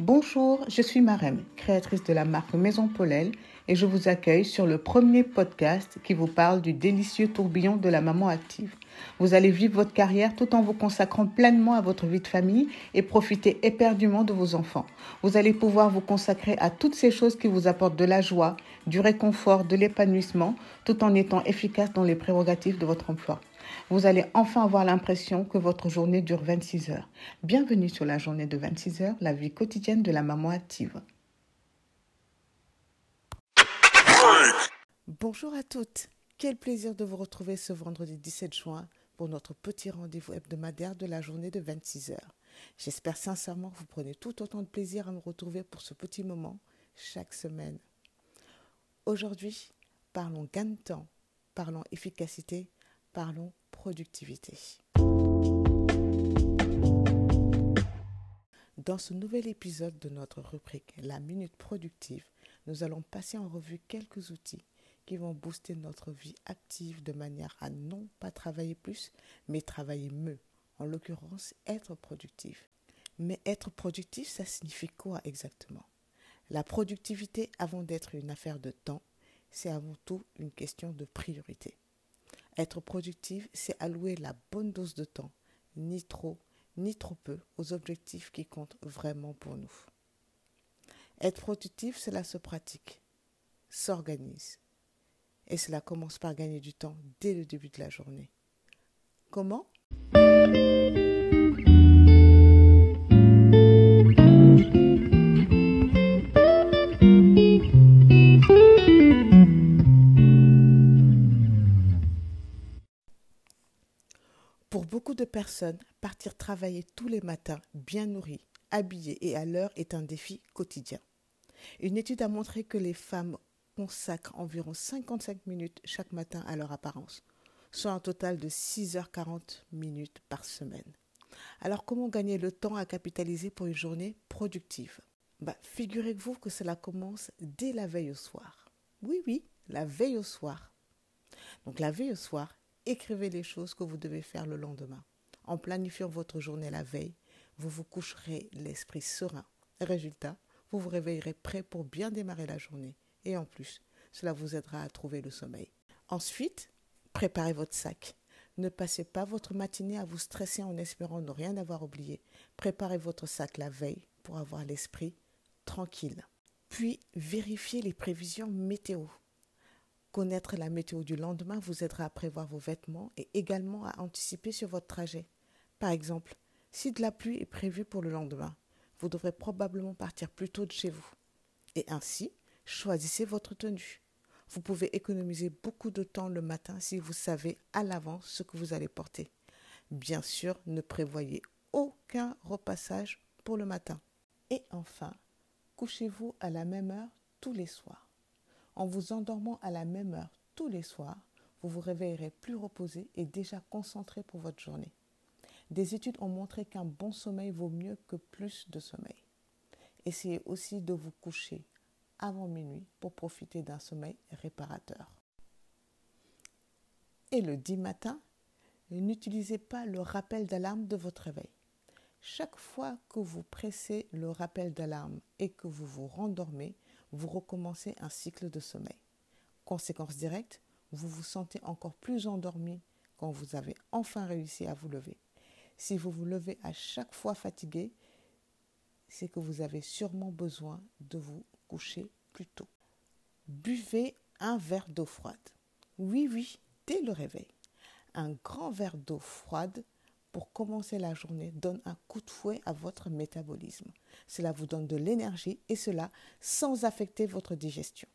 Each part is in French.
Bonjour, je suis Marem, créatrice de la marque Maison Paulel, et je vous accueille sur le premier podcast qui vous parle du délicieux tourbillon de la maman active. Vous allez vivre votre carrière tout en vous consacrant pleinement à votre vie de famille et profiter éperdument de vos enfants. Vous allez pouvoir vous consacrer à toutes ces choses qui vous apportent de la joie, du réconfort, de l'épanouissement, tout en étant efficace dans les prérogatives de votre emploi. Vous allez enfin avoir l'impression que votre journée dure 26 heures. Bienvenue sur la journée de 26 heures, la vie quotidienne de la maman active. Bonjour à toutes. Quel plaisir de vous retrouver ce vendredi 17 juin pour notre petit rendez-vous hebdomadaire de la journée de 26 heures. J'espère sincèrement que vous prenez tout autant de plaisir à me retrouver pour ce petit moment chaque semaine. Aujourd'hui, parlons gain de temps, parlons efficacité, parlons productivité. Dans ce nouvel épisode de notre rubrique La Minute Productive, nous allons passer en revue quelques outils qui vont booster notre vie active de manière à non pas travailler plus, mais travailler mieux. En l'occurrence, être productif. Mais être productif, ça signifie quoi exactement? La productivité, avant d'être une affaire de temps, c'est avant tout une question de priorité. Être productif, c'est allouer la bonne dose de temps, ni trop, ni trop peu, aux objectifs qui comptent vraiment pour nous. Être productif, cela se pratique, s'organise. Et cela commence par gagner du temps dès le début de la journée. Comment? Pour beaucoup de personnes, partir travailler tous les matins, bien nourri, habillé et à l'heure est un défi quotidien. Une étude a montré que les femmes consacrent environ 55 minutes chaque matin à leur apparence, soit un total de 6h40 minutes par semaine. Alors comment gagner le temps à capitaliser pour une journée productive? Bah, Figurez-vous que cela commence dès la veille au soir. Oui, oui, la veille au soir. Donc la veille au soir, écrivez les choses que vous devez faire le lendemain. En planifiant votre journée la veille, vous vous coucherez l'esprit serein. Résultat, vous vous réveillerez prêt pour bien démarrer la journée. Et en plus, cela vous aidera à trouver le sommeil. Ensuite, préparez votre sac. Ne passez pas votre matinée à vous stresser en espérant ne rien avoir oublié. Préparez votre sac la veille pour avoir l'esprit tranquille. Puis, vérifiez les prévisions météo. Connaître la météo du lendemain vous aidera à prévoir vos vêtements et également à anticiper sur votre trajet. Par exemple, si de la pluie est prévue pour le lendemain, vous devrez probablement partir plus tôt de chez vous. Et ainsi, choisissez votre tenue. Vous pouvez économiser beaucoup de temps le matin si vous savez à l'avance ce que vous allez porter. Bien sûr, ne prévoyez aucun repassage pour le matin. Et enfin, couchez-vous à la même heure tous les soirs. En vous endormant à la même heure tous les soirs, vous vous réveillerez plus reposé et déjà concentré pour votre journée. Des études ont montré qu'un bon sommeil vaut mieux que plus de sommeil. Essayez aussi de vous coucher avant minuit pour profiter d'un sommeil réparateur. Et le dit matin, n'utilisez pas le rappel d'alarme de votre réveil. Chaque fois que vous pressez le rappel d'alarme et que vous vous rendormez, vous recommencez un cycle de sommeil. Conséquence directe, vous vous sentez encore plus endormi quand vous avez enfin réussi à vous lever. Si vous vous levez à chaque fois fatigué, c'est que vous avez sûrement besoin de vous coucher plus tôt. Buvez un verre d'eau froide. Oui, oui, dès le réveil. Un grand verre d'eau froide pour commencer la journée donne un coup de fouet à votre métabolisme. Cela vous donne de l'énergie et cela sans affecter votre digestion.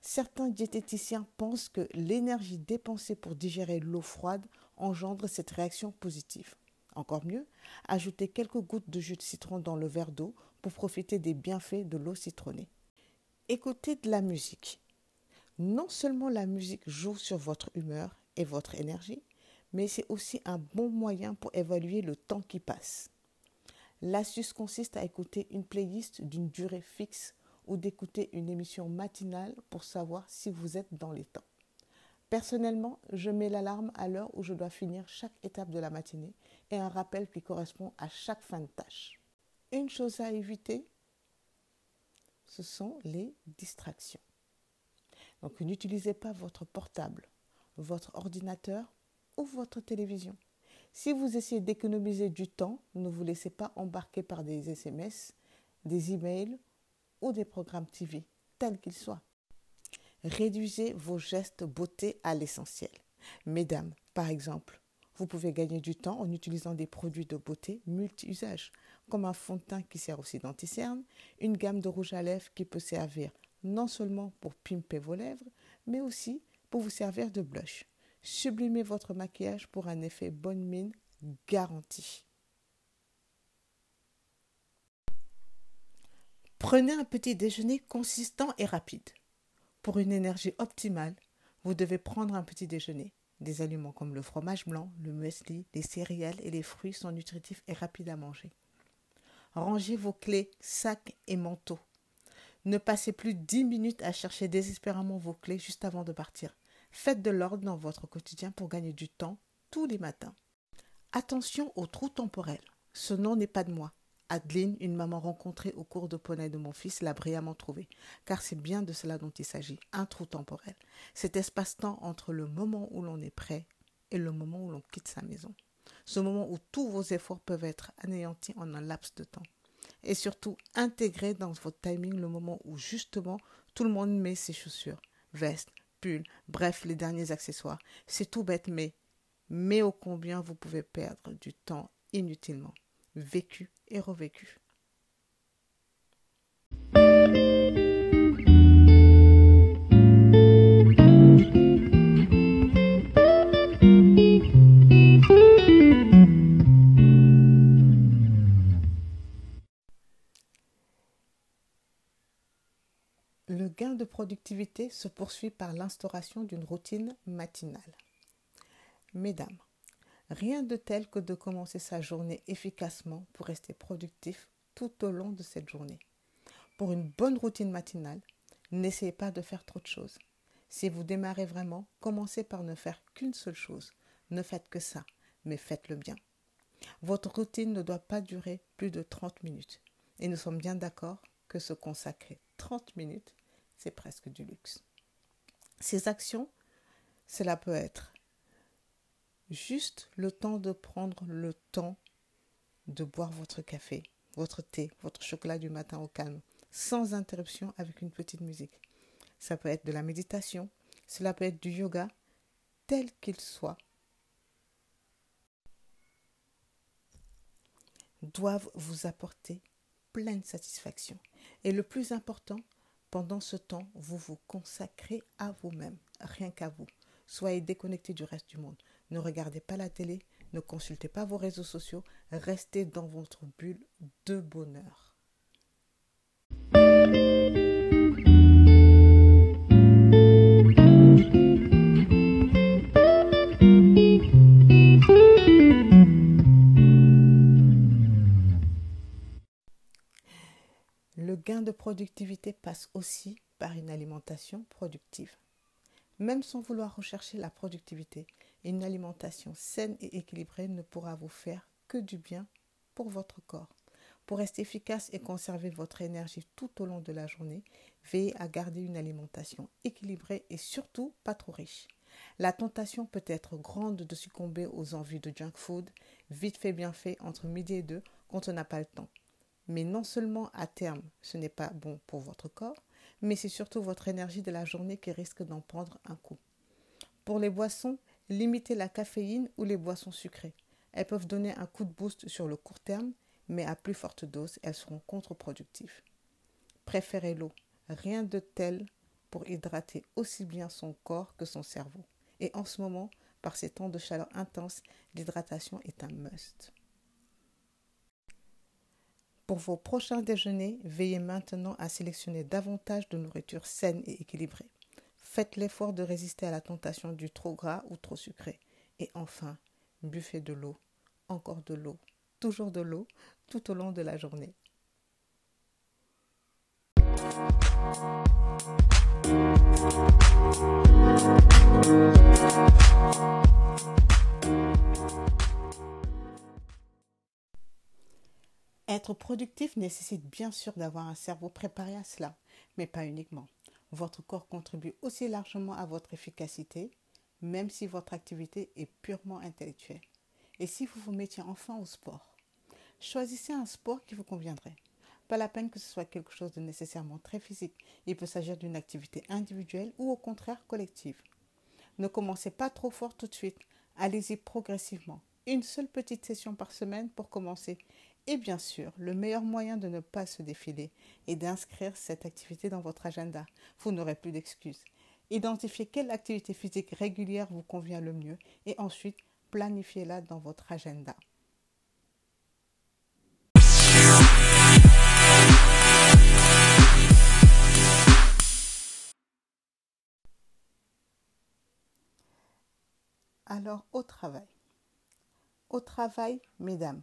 Certains diététiciens pensent que l'énergie dépensée pour digérer l'eau froide engendre cette réaction positive. Encore mieux, ajoutez quelques gouttes de jus de citron dans le verre d'eau pour profiter des bienfaits de l'eau citronnée. Écoutez de la musique. Non seulement la musique joue sur votre humeur et votre énergie, mais c'est aussi un bon moyen pour évaluer le temps qui passe. L'astuce consiste à écouter une playlist d'une durée fixe ou d'écouter une émission matinale pour savoir si vous êtes dans les temps. Personnellement, je mets l'alarme à l'heure où je dois finir chaque étape de la matinée et un rappel qui correspond à chaque fin de tâche. Une chose à éviter, ce sont les distractions. Donc n'utilisez pas votre portable, votre ordinateur ou votre télévision. Si vous essayez d'économiser du temps, ne vous laissez pas embarquer par des SMS, des emails ou des programmes TV, tels qu'ils soient. Réduisez vos gestes beauté à l'essentiel. Mesdames, par exemple, vous pouvez gagner du temps en utilisant des produits de beauté multi-usages, comme un fond de teint qui sert aussi d'anticerne, une gamme de rouge à lèvres qui peut servir non seulement pour pimper vos lèvres, mais aussi pour vous servir de blush. Sublimez votre maquillage pour un effet bonne mine garanti. Prenez un petit déjeuner consistant et rapide. Pour une énergie optimale, vous devez prendre un petit déjeuner. Des aliments comme le fromage blanc, le muesli, les céréales et les fruits sont nutritifs et rapides à manger. Rangez vos clés, sacs et manteaux. Ne passez plus dix minutes à chercher désespérément vos clés juste avant de partir. Faites de l'ordre dans votre quotidien pour gagner du temps tous les matins. Attention au trou temporel. Ce nom n'est pas de moi. Adeline, une maman rencontrée au cours de poney de mon fils, l'a brillamment trouvé, car c'est bien de cela dont il s'agit, un trou temporel. Cet espace-temps entre le moment où l'on est prêt et le moment où l'on quitte sa maison. Ce moment où tous vos efforts peuvent être anéantis en un laps de temps. Et surtout, intégrez dans votre timing le moment où justement tout le monde met ses chaussures, vestes, pulls, bref, les derniers accessoires. C'est tout bête, mais, mais ô combien vous pouvez perdre du temps inutilement vécu et revécu. Le gain de productivité se poursuit par l'instauration d'une routine matinale. Mesdames, Rien de tel que de commencer sa journée efficacement pour rester productif tout au long de cette journée. Pour une bonne routine matinale, n'essayez pas de faire trop de choses. Si vous démarrez vraiment, commencez par ne faire qu'une seule chose. Ne faites que ça, mais faites-le bien. Votre routine ne doit pas durer plus de 30 minutes. Et nous sommes bien d'accord que se consacrer 30 minutes, c'est presque du luxe. Ces actions, cela peut être juste le temps de prendre le temps de boire votre café, votre thé, votre chocolat du matin au calme, sans interruption avec une petite musique. Ça peut être de la méditation, cela peut être du yoga, tel qu'il soit, doivent vous apporter pleine satisfaction. Et le plus important, pendant ce temps, vous vous consacrez à vous-même, rien qu'à vous. Soyez déconnecté du reste du monde. Ne regardez pas la télé, ne consultez pas vos réseaux sociaux, restez dans votre bulle de bonheur. Le gain de productivité passe aussi par une alimentation productive. Même sans vouloir rechercher la productivité, une alimentation saine et équilibrée ne pourra vous faire que du bien pour votre corps. Pour rester efficace et conserver votre énergie tout au long de la journée, veillez à garder une alimentation équilibrée et surtout pas trop riche. La tentation peut être grande de succomber aux envies de junk food, vite fait bien fait entre midi et deux quand on n'a pas le temps. Mais non seulement à terme ce n'est pas bon pour votre corps, mais c'est surtout votre énergie de la journée qui risque d'en prendre un coup. Pour les boissons, limitez la caféine ou les boissons sucrées. Elles peuvent donner un coup de boost sur le court terme, mais à plus forte dose, elles seront contre-productives. Préférez l'eau, rien de tel pour hydrater aussi bien son corps que son cerveau. Et en ce moment, par ces temps de chaleur intense, l'hydratation est un must. Pour vos prochains déjeuners, veillez maintenant à sélectionner davantage de nourriture saine et équilibrée. Faites l'effort de résister à la tentation du trop gras ou trop sucré. Et enfin, buvez de l'eau, encore de l'eau, toujours de l'eau, tout au long de la journée. Être productif nécessite bien sûr d'avoir un cerveau préparé à cela, mais pas uniquement. Votre corps contribue aussi largement à votre efficacité, même si votre activité est purement intellectuelle. Et si vous vous mettiez enfin au sport Choisissez un sport qui vous conviendrait. Pas la peine que ce soit quelque chose de nécessairement très physique. Il peut s'agir d'une activité individuelle ou au contraire collective. Ne commencez pas trop fort tout de suite. Allez-y progressivement. Une seule petite session par semaine pour commencer et bien sûr, le meilleur moyen de ne pas se défiler est d'inscrire cette activité dans votre agenda. Vous n'aurez plus d'excuses. Identifiez quelle activité physique régulière vous convient le mieux et ensuite planifiez-la dans votre agenda. Alors, au travail. Au travail, mesdames,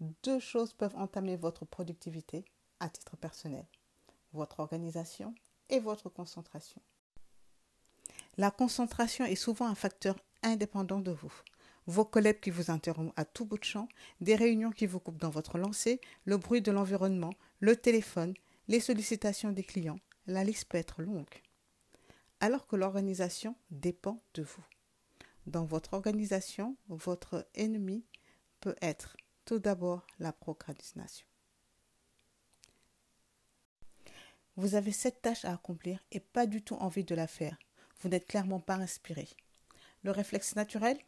deux choses peuvent entamer votre productivité à titre personnel, votre organisation et votre concentration. La concentration est souvent un facteur indépendant de vous. Vos collègues qui vous interrompent à tout bout de champ, des réunions qui vous coupent dans votre lancée, le bruit de l'environnement, le téléphone, les sollicitations des clients, la liste peut être longue. Alors que l'organisation dépend de vous. Dans votre organisation, votre ennemi peut être tout d'abord, la procrastination. Vous avez cette tâche à accomplir et pas du tout envie de la faire. Vous n'êtes clairement pas inspiré. Le réflexe naturel,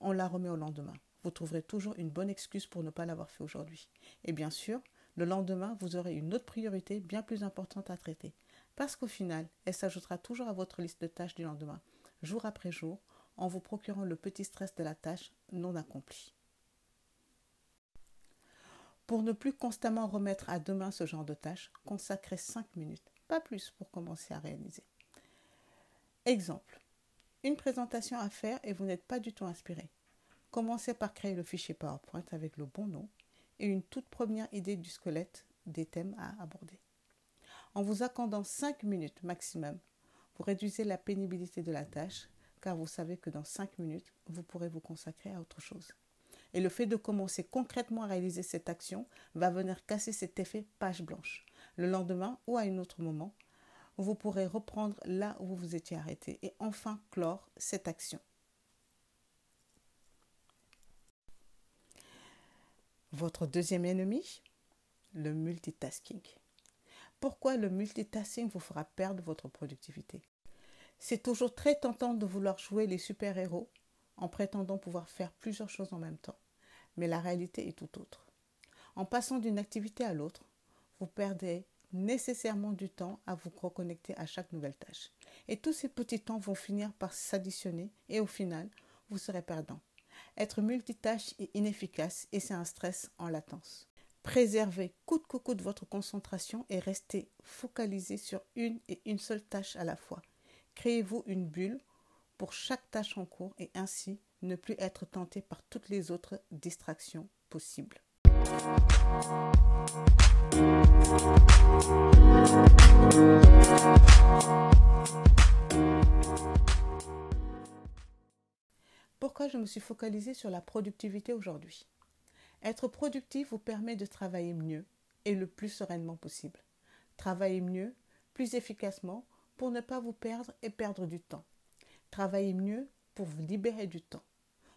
on la remet au lendemain. Vous trouverez toujours une bonne excuse pour ne pas l'avoir fait aujourd'hui. Et bien sûr, le lendemain, vous aurez une autre priorité bien plus importante à traiter. Parce qu'au final, elle s'ajoutera toujours à votre liste de tâches du lendemain, jour après jour, en vous procurant le petit stress de la tâche non accomplie. Pour ne plus constamment remettre à demain ce genre de tâches, consacrez 5 minutes, pas plus, pour commencer à réaliser. Exemple. Une présentation à faire et vous n'êtes pas du tout inspiré. Commencez par créer le fichier PowerPoint avec le bon nom et une toute première idée du squelette des thèmes à aborder. En vous accordant 5 minutes maximum, vous réduisez la pénibilité de la tâche car vous savez que dans 5 minutes, vous pourrez vous consacrer à autre chose. Et le fait de commencer concrètement à réaliser cette action va venir casser cet effet page blanche. Le lendemain ou à un autre moment, vous pourrez reprendre là où vous vous étiez arrêté et enfin clore cette action. Votre deuxième ennemi, le multitasking. Pourquoi le multitasking vous fera perdre votre productivité? C'est toujours très tentant de vouloir jouer les super-héros en prétendant pouvoir faire plusieurs choses en même temps. Mais la réalité est tout autre. En passant d'une activité à l'autre, vous perdez nécessairement du temps à vous reconnecter à chaque nouvelle tâche. Et tous ces petits temps vont finir par s'additionner et au final, vous serez perdant. Être multitâche est inefficace et c'est un stress en latence. Préservez coûte que coûte votre concentration et restez focalisé sur une et une seule tâche à la fois. Créez-vous une bulle pour chaque tâche en cours et ainsi ne plus être tenté par toutes les autres distractions possibles. Pourquoi je me suis focalisée sur la productivité aujourd'hui? Être productif vous permet de travailler mieux et le plus sereinement possible. Travailler mieux, plus efficacement, pour ne pas vous perdre et perdre du temps. Travaillez mieux pour vous libérer du temps.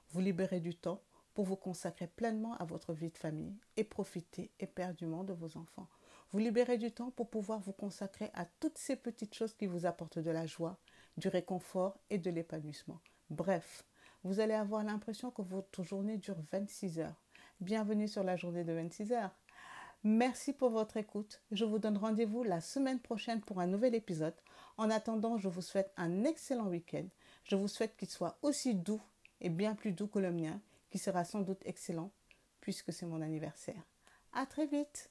Vous libérer du temps pour vous consacrer pleinement à votre vie de famille et profiter éperdument de vos enfants. Vous libérez du temps pour pouvoir vous consacrer à toutes ces petites choses qui vous apportent de la joie, du réconfort et de l'épanouissement. Bref, vous allez avoir l'impression que votre journée dure 26 heures. Bienvenue sur la journée de 26 heures. Merci pour votre écoute. Je vous donne rendez-vous la semaine prochaine pour un nouvel épisode. En attendant, je vous souhaite un excellent week-end. Je vous souhaite qu'il soit aussi doux et bien plus doux que le mien, qui sera sans doute excellent puisque c'est mon anniversaire. À très vite!